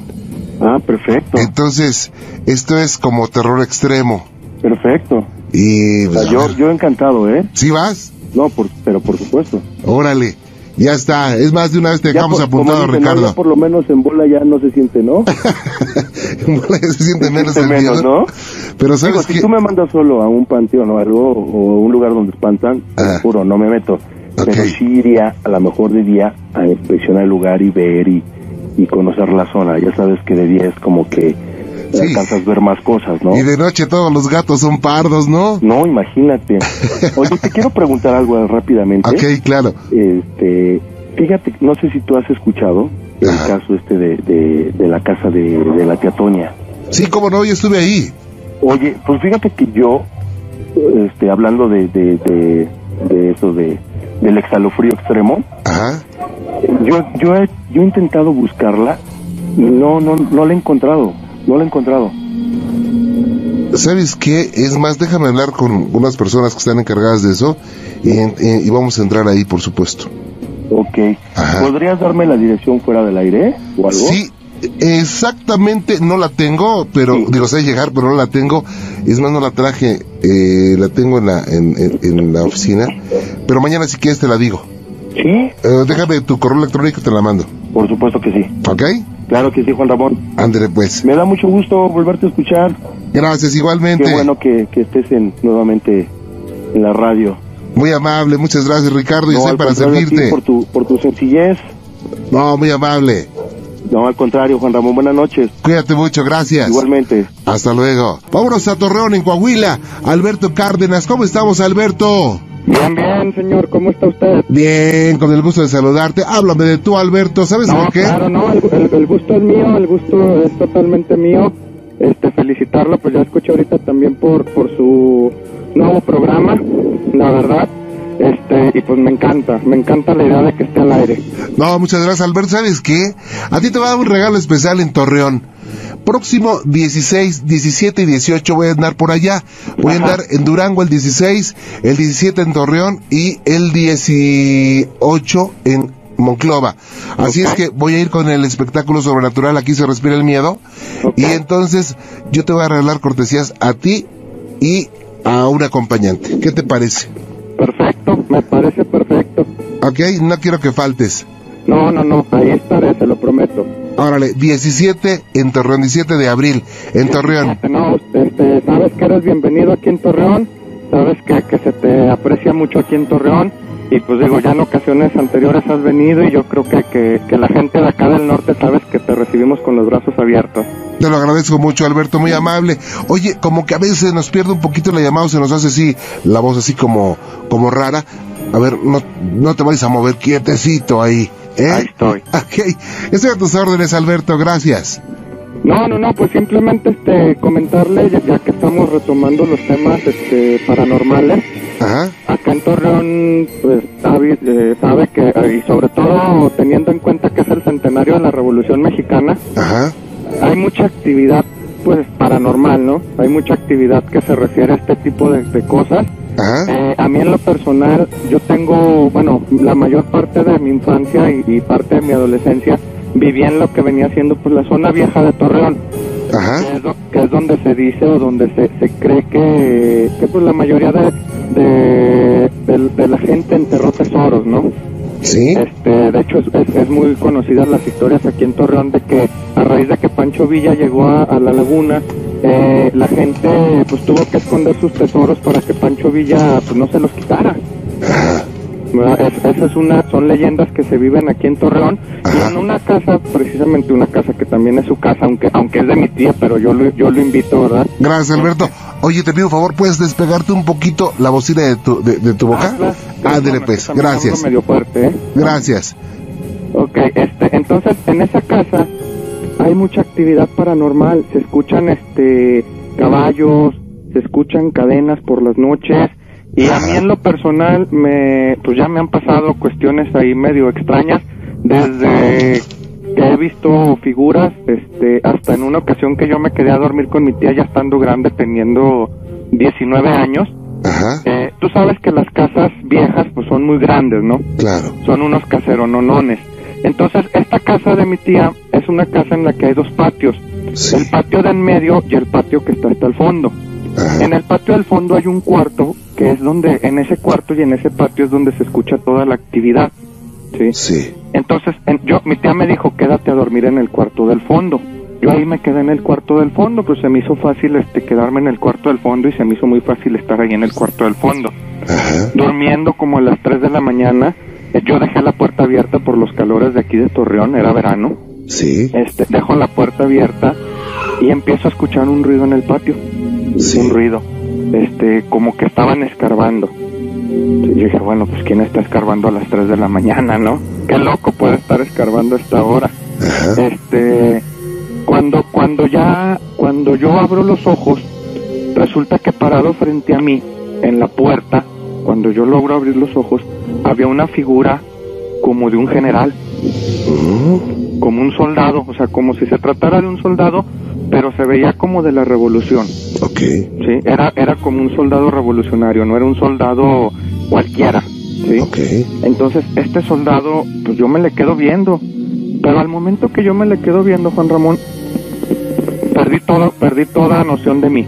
[SPEAKER 6] Ah, perfecto,
[SPEAKER 2] Entonces, esto es como terror extremo.
[SPEAKER 6] perfecto.
[SPEAKER 2] Y...
[SPEAKER 6] O sea,
[SPEAKER 2] a
[SPEAKER 6] yo, yo encantado, ¿eh?
[SPEAKER 2] ¿Sí vas?
[SPEAKER 6] No, por, pero por supuesto.
[SPEAKER 2] Órale. Ya está, es más de una vez te
[SPEAKER 6] Ya
[SPEAKER 2] dejamos
[SPEAKER 6] por-
[SPEAKER 2] apuntado,
[SPEAKER 6] dicen, ¿no?
[SPEAKER 2] Ricardo.
[SPEAKER 6] Ya por lo menos en bola ya no se siente, ¿no?
[SPEAKER 2] se siente menos
[SPEAKER 6] siente
[SPEAKER 2] el
[SPEAKER 6] menos,
[SPEAKER 2] miedo.
[SPEAKER 6] ¿no?
[SPEAKER 2] Pero
[SPEAKER 6] Digo,
[SPEAKER 2] sabes
[SPEAKER 6] si
[SPEAKER 2] que
[SPEAKER 6] tú me mandas solo a un panteón o algo, o un lugar donde espantan, te
[SPEAKER 2] Ah.
[SPEAKER 6] juro, no me meto. Pero
[SPEAKER 2] Ok.
[SPEAKER 6] sí iría a lo mejor de día a inspeccionar el lugar y ver y, y conocer la zona. Ya sabes que de día es como que
[SPEAKER 2] Sí.
[SPEAKER 6] alcanzas a ver más cosas, ¿no?
[SPEAKER 2] Y de noche todos los gatos son pardos, ¿no?
[SPEAKER 6] No, imagínate. Oye, te quiero preguntar algo rápidamente.
[SPEAKER 2] Ok, claro.
[SPEAKER 6] Este, fíjate, no sé si tú has escuchado el
[SPEAKER 2] Ajá.
[SPEAKER 6] caso este de, de, de la casa de, de la tía Toña.
[SPEAKER 2] Sí, cómo no, yo estuve ahí.
[SPEAKER 6] Oye, pues fíjate que yo, este, hablando de, de, de, eso de, del exhalofrío extremo,
[SPEAKER 2] Ajá.
[SPEAKER 6] yo, yo, he, yo he intentado buscarla, no, no, no la he encontrado, no la he encontrado.
[SPEAKER 2] ¿Sabes qué? Es más, déjame hablar con unas personas que están encargadas de eso y, eh, y vamos a entrar ahí, por supuesto.
[SPEAKER 6] Ok,
[SPEAKER 2] Ajá.
[SPEAKER 6] ¿podrías darme la dirección fuera del aire o algo?
[SPEAKER 2] Sí, exactamente no la tengo, pero
[SPEAKER 6] Sí.
[SPEAKER 2] digo, sé llegar, pero no la tengo. Es más, no la traje, eh, la tengo en la, en, en- en la oficina. Pero mañana si quieres te la digo.
[SPEAKER 6] Sí,
[SPEAKER 2] Eh, déjame tu correo electrónico, te la mando.
[SPEAKER 6] por supuesto que sí.
[SPEAKER 2] ¿Ok?
[SPEAKER 6] Claro que sí, Juan Ramón.
[SPEAKER 2] Ándale pues.
[SPEAKER 6] Me da mucho gusto volverte a escuchar.
[SPEAKER 2] Gracias,
[SPEAKER 6] Qué
[SPEAKER 2] igualmente.
[SPEAKER 6] bueno que, que estés en, nuevamente en la radio.
[SPEAKER 2] Muy amable, muchas gracias Ricardo y
[SPEAKER 6] No,
[SPEAKER 2] estoy
[SPEAKER 6] al
[SPEAKER 2] para servirte.
[SPEAKER 6] por tu, por tu sencillez.
[SPEAKER 2] No, muy amable.
[SPEAKER 6] No, al contrario, Juan Ramón, buenas noches.
[SPEAKER 2] Cuídate mucho, gracias.
[SPEAKER 6] Igualmente.
[SPEAKER 2] Hasta luego. Vámonos a Torreón, en Coahuila. Alberto Cárdenas, ¿cómo estamos, Alberto?
[SPEAKER 7] Bien, bien, señor, ¿cómo está usted?
[SPEAKER 2] Bien, con el gusto de saludarte. Háblame de tú, Alberto. ¿Sabes
[SPEAKER 7] No,
[SPEAKER 2] por qué?
[SPEAKER 7] claro, no, el, el- el gusto es mío, el gusto es totalmente mío. Este, felicitarlo, pues ya escuché ahorita también por, por su nuevo programa, la verdad. Este, y pues me encanta, me encanta la idea de que esté al aire.
[SPEAKER 2] No, muchas gracias, Alberto. ¿Sabes qué? A ti te va a dar un regalo especial en Torreón. Próximo 16, 17 y 18 voy a andar por allá. Voy a andar en Durango el 16, el 17 en Torreón y el 18 en Monclova. Así es que voy a ir con el espectáculo sobrenatural Aquí se respira el miedo. Y entonces yo te voy a regalar cortesías a ti y a un acompañante. ¿Qué te parece?
[SPEAKER 7] Perfecto, me parece perfecto.
[SPEAKER 2] Ok, no quiero que faltes.
[SPEAKER 7] No, no, no, ahí estaré.
[SPEAKER 2] Órale, 17 en Torreón, 17 de abril en Torreón.
[SPEAKER 7] No, este, sabes que eres bienvenido aquí en Torreón, sabes que, que se te aprecia mucho aquí en Torreón y pues digo, ya en ocasiones anteriores has venido y yo creo que, que, que la gente de acá del norte sabes que te recibimos con los brazos abiertos.
[SPEAKER 2] Te lo agradezco mucho, Alberto, muy amable. Oye, como que a veces nos pierde un poquito la llamada, se nos hace así, la voz así como, como rara. A ver, no, no te vayas a mover quietecito ahí. ¿Eh?
[SPEAKER 7] Ahí estoy.
[SPEAKER 2] Ok, estoy a tus órdenes, Alberto, gracias.
[SPEAKER 7] No, no, no, pues simplemente este, comentarle, ya, que estamos retomando los temas este, paranormales,
[SPEAKER 2] Ajá,
[SPEAKER 7] acá en Torreón, pues sabe, eh, sabe que, eh, y sobre todo teniendo en cuenta que es el centenario de la Revolución Mexicana,
[SPEAKER 2] ajá,
[SPEAKER 7] hay mucha actividad pues paranormal, ¿no? Hay mucha actividad que se refiere a este tipo de, de cosas.
[SPEAKER 2] Ajá.
[SPEAKER 7] Eh, a mí en lo personal, yo tengo, bueno, la mayor parte de mi infancia y, y parte de mi adolescencia viví en lo que venía siendo pues la zona vieja de Torreón,
[SPEAKER 2] Ajá,
[SPEAKER 7] que es, do- que es donde se dice o donde se, se cree que, que pues la mayoría de, de, de- de la gente enterró tesoros, ¿no?
[SPEAKER 2] sí,
[SPEAKER 7] Este, de hecho, es, es- es muy conocidas las historias aquí en Torreón de que a raíz de que Pancho Villa llegó a, a la laguna, eh, la gente pues tuvo que esconder sus tesoros para que Pancho Villa pues no se los quitara. ¿Verdad? Es- esa es una, son leyendas que se viven aquí en Torreón y en una casa, precisamente una casa que también es su casa, aunque aunque es de mi tía, pero yo lo, yo lo invito, ¿verdad?
[SPEAKER 2] gracias, Alberto. Oye, te pido un favor, ¿puedes despegarte un poquito la bocina de tu, de, de tu boca?
[SPEAKER 7] Ah, claro. Perdóname,
[SPEAKER 2] pues, gracias,
[SPEAKER 7] medio fuerte, ¿eh?
[SPEAKER 2] gracias.
[SPEAKER 7] Ok, este, entonces en esa casa hay mucha actividad paranormal, se escuchan este caballos, se escuchan cadenas por las noches y a mí en lo personal me pues ya me han pasado cuestiones ahí medio extrañas desde que he visto figuras este hasta en una ocasión que yo me quedé a dormir con mi tía ya estando grande teniendo 19 años.
[SPEAKER 2] Ajá,
[SPEAKER 7] Eh, tú sabes que las casas viejas pues son muy grandes, ¿no?
[SPEAKER 2] claro,
[SPEAKER 7] son unos caserononones. Entonces, esta casa de mi tía una casa en la que hay dos patios.
[SPEAKER 2] sí,
[SPEAKER 7] El patio de en medio y el patio que está hasta el fondo.
[SPEAKER 2] ajá,
[SPEAKER 7] En el patio del fondo hay un cuarto que es donde, en ese cuarto y en ese patio es donde se escucha toda la actividad. ¿sí?
[SPEAKER 2] Sí.
[SPEAKER 7] Entonces, en- yo, mi tía me dijo, quédate a dormir en el cuarto del fondo. Yo ahí me quedé en el cuarto del fondo, pues se me hizo fácil este quedarme en el cuarto del fondo y se me hizo muy fácil estar ahí en el cuarto del fondo.
[SPEAKER 2] Ajá.
[SPEAKER 7] Durmiendo como a las 3 de la mañana, eh, yo dejé la puerta abierta por los calores de aquí de Torreón, era verano.
[SPEAKER 2] Sí.
[SPEAKER 7] Este, dejo la puerta abierta y empiezo a escuchar un ruido en el patio.
[SPEAKER 2] Sí.
[SPEAKER 7] Un ruido. Este, como que estaban escarbando. Y yo dije, bueno, pues quién está escarbando a las 3 de la mañana, ¿no? Qué loco puede estar escarbando a esta hora.
[SPEAKER 2] Ajá.
[SPEAKER 7] Este, cuando, cuando ya, cuando yo abro los ojos, resulta que parado frente a mí, en la puerta, cuando yo logro abrir los ojos, había una figura como de un general, como un soldado, o sea, como si se tratara de un soldado, pero se veía como de la revolución,
[SPEAKER 2] Ok.
[SPEAKER 7] ¿sí? Era, era como un soldado revolucionario, no era un soldado cualquiera, ¿sí?
[SPEAKER 2] Ok.
[SPEAKER 7] Entonces, este soldado, pues yo me le quedo viendo. Pero al momento que yo me le quedo viendo, Juan Ramón, perdí todo, perdí toda noción de mí.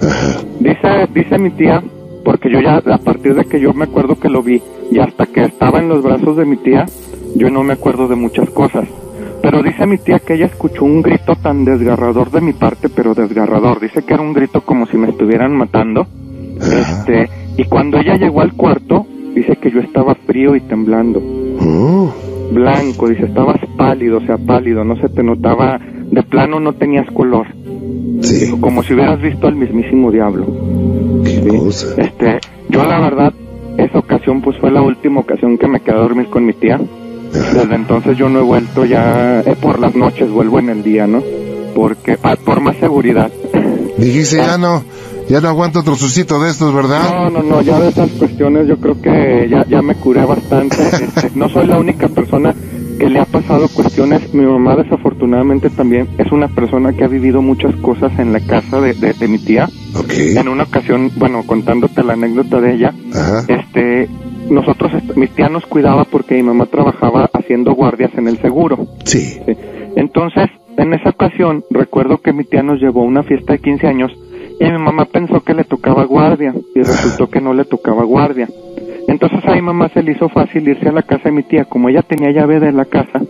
[SPEAKER 2] Ajá.
[SPEAKER 7] Dice, dice mi tía, porque yo ya, a partir de que yo me acuerdo que lo vi, y hasta que estaba en los brazos de mi tía, yo no me acuerdo de muchas cosas. Pero dice mi tía que ella escuchó un grito tan desgarrador de mi parte, pero desgarrador. Dice que era un grito como si me estuvieran matando. Este, y cuando ella llegó al cuarto, dice que yo estaba frío y temblando.
[SPEAKER 2] Mm,
[SPEAKER 7] Blanco, dice, estabas pálido, o sea, pálido, no se te notaba, de plano no tenías color,
[SPEAKER 2] Sí.
[SPEAKER 7] como si hubieras visto al mismísimo diablo.
[SPEAKER 2] Qué
[SPEAKER 7] ¿sí?
[SPEAKER 2] cosa.
[SPEAKER 7] Este, yo la verdad, esa ocasión pues fue la última ocasión que me quedé a dormir con mi tía. Desde entonces yo no he vuelto ya, eh, por las noches vuelvo en el día, ¿no? Porque, ah, por más seguridad.
[SPEAKER 2] Dijiste, ya no, ya no aguanto otro suscito de estos, ¿verdad?
[SPEAKER 7] No, no, no, ya de esas cuestiones yo creo que ya, ya me curé bastante. Este, no soy la única persona que le ha pasado cuestiones. Mi mamá desafortunadamente también es una persona que ha vivido muchas cosas en la casa de, de, de mi tía.
[SPEAKER 2] Ok.
[SPEAKER 7] En una ocasión, bueno, contándote la anécdota de ella,
[SPEAKER 2] Ajá.
[SPEAKER 7] este, nosotros, est- mi tía nos cuidaba porque mi mamá trabajaba haciendo guardias en el seguro.
[SPEAKER 2] Sí.
[SPEAKER 7] Sí. Entonces, en esa ocasión, recuerdo que mi tía nos llevó a una fiesta de 15 años y mi mamá pensó que le tocaba guardia y resultó que no le tocaba guardia. Entonces a mi mamá se le hizo fácil irse a la casa de mi tía. Como ella tenía llave de la casa,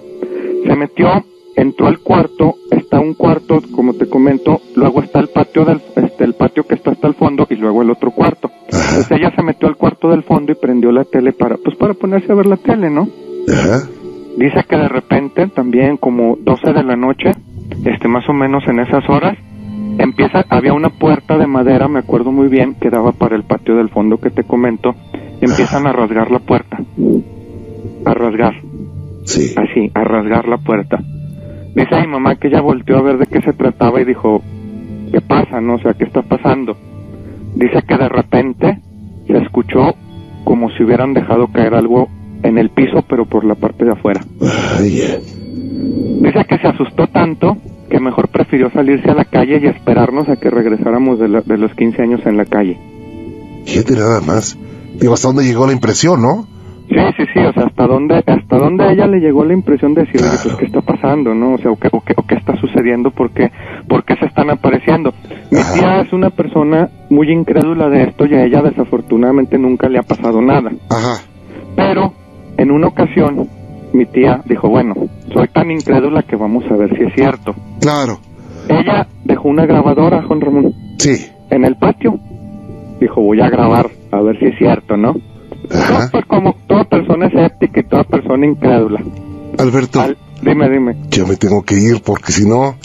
[SPEAKER 7] se metió, entró al cuarto, un cuarto, como te comento, luego está el patio del, este, el patio que está hasta el fondo y luego el otro cuarto. Entonces ella se metió al cuarto del fondo y prendió la tele para, pues para ponerse a ver la tele, ¿no?
[SPEAKER 2] Ajá.
[SPEAKER 7] Dice que de repente, también como 12 de la noche, este más o menos en esas horas, empieza, había una puerta de madera, me acuerdo muy bien, que daba para el patio del fondo que te comento, empiezan a rasgar la puerta. A rasgar,
[SPEAKER 2] Sí.
[SPEAKER 7] así, a rasgar la puerta. Dice mi mamá que ella volteó a ver de qué se trataba y dijo, ¿qué pasa? No, o sea, ¿qué está pasando? Dice que de repente se escuchó como si hubieran dejado caer algo en el piso, pero por la parte de afuera.
[SPEAKER 2] Ya.
[SPEAKER 7] Dice que se asustó tanto que mejor prefirió salirse a la calle y esperarnos a que regresáramos de, la- de los 15 años en la calle.
[SPEAKER 2] Fíjate nada más. Digo, hasta dónde llegó la impresión, ¿no?
[SPEAKER 7] Sí, sí, sí, o sea, hasta dónde, hasta dónde a ella le llegó la impresión de decir, oye, pues, ¿qué está pasando, no? O sea, ¿o qué, o qué, o qué está sucediendo? ¿Por qué, ¿Por qué se están apareciendo? Mi
[SPEAKER 2] Ajá.
[SPEAKER 7] tía es una persona muy incrédula de esto y a ella desafortunadamente nunca le ha pasado nada.
[SPEAKER 2] Ajá.
[SPEAKER 7] Pero, en una ocasión, mi tía dijo, bueno, soy tan incrédula que vamos a ver si es cierto.
[SPEAKER 2] Claro.
[SPEAKER 7] Ella dejó una grabadora, Juan Ramón.
[SPEAKER 2] Sí.
[SPEAKER 7] en el patio. Dijo, voy a grabar a ver si es cierto, ¿no?
[SPEAKER 2] Ajá.
[SPEAKER 7] Pues como toda persona escéptica y toda persona incrédula.
[SPEAKER 2] Alberto,
[SPEAKER 7] Al- dime, dime.
[SPEAKER 2] yo me tengo que ir porque si no...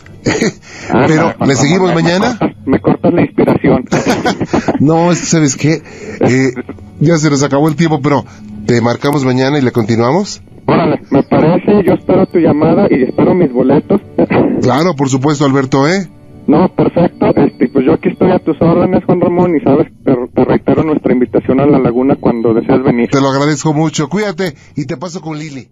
[SPEAKER 7] Ah,
[SPEAKER 2] Pero,
[SPEAKER 7] no,
[SPEAKER 2] ¿le seguimos
[SPEAKER 7] me-
[SPEAKER 2] mañana?
[SPEAKER 7] cortas- Me cortas la inspiración.
[SPEAKER 2] No, es que, ¿sabes qué? Eh, ya se nos acabó el tiempo, pero ¿te marcamos mañana y le continuamos?
[SPEAKER 7] Órale, me parece, yo espero tu llamada y espero mis boletos.
[SPEAKER 2] Claro, por supuesto, Alberto, ¿eh?
[SPEAKER 7] No, perfecto. Este, pues yo aquí estoy a tus órdenes, Juan Ramón, y sabes, te, te reitero nuestra invitación a la laguna cuando desees venir.
[SPEAKER 2] Te lo agradezco mucho. Cuídate y te paso con Lili.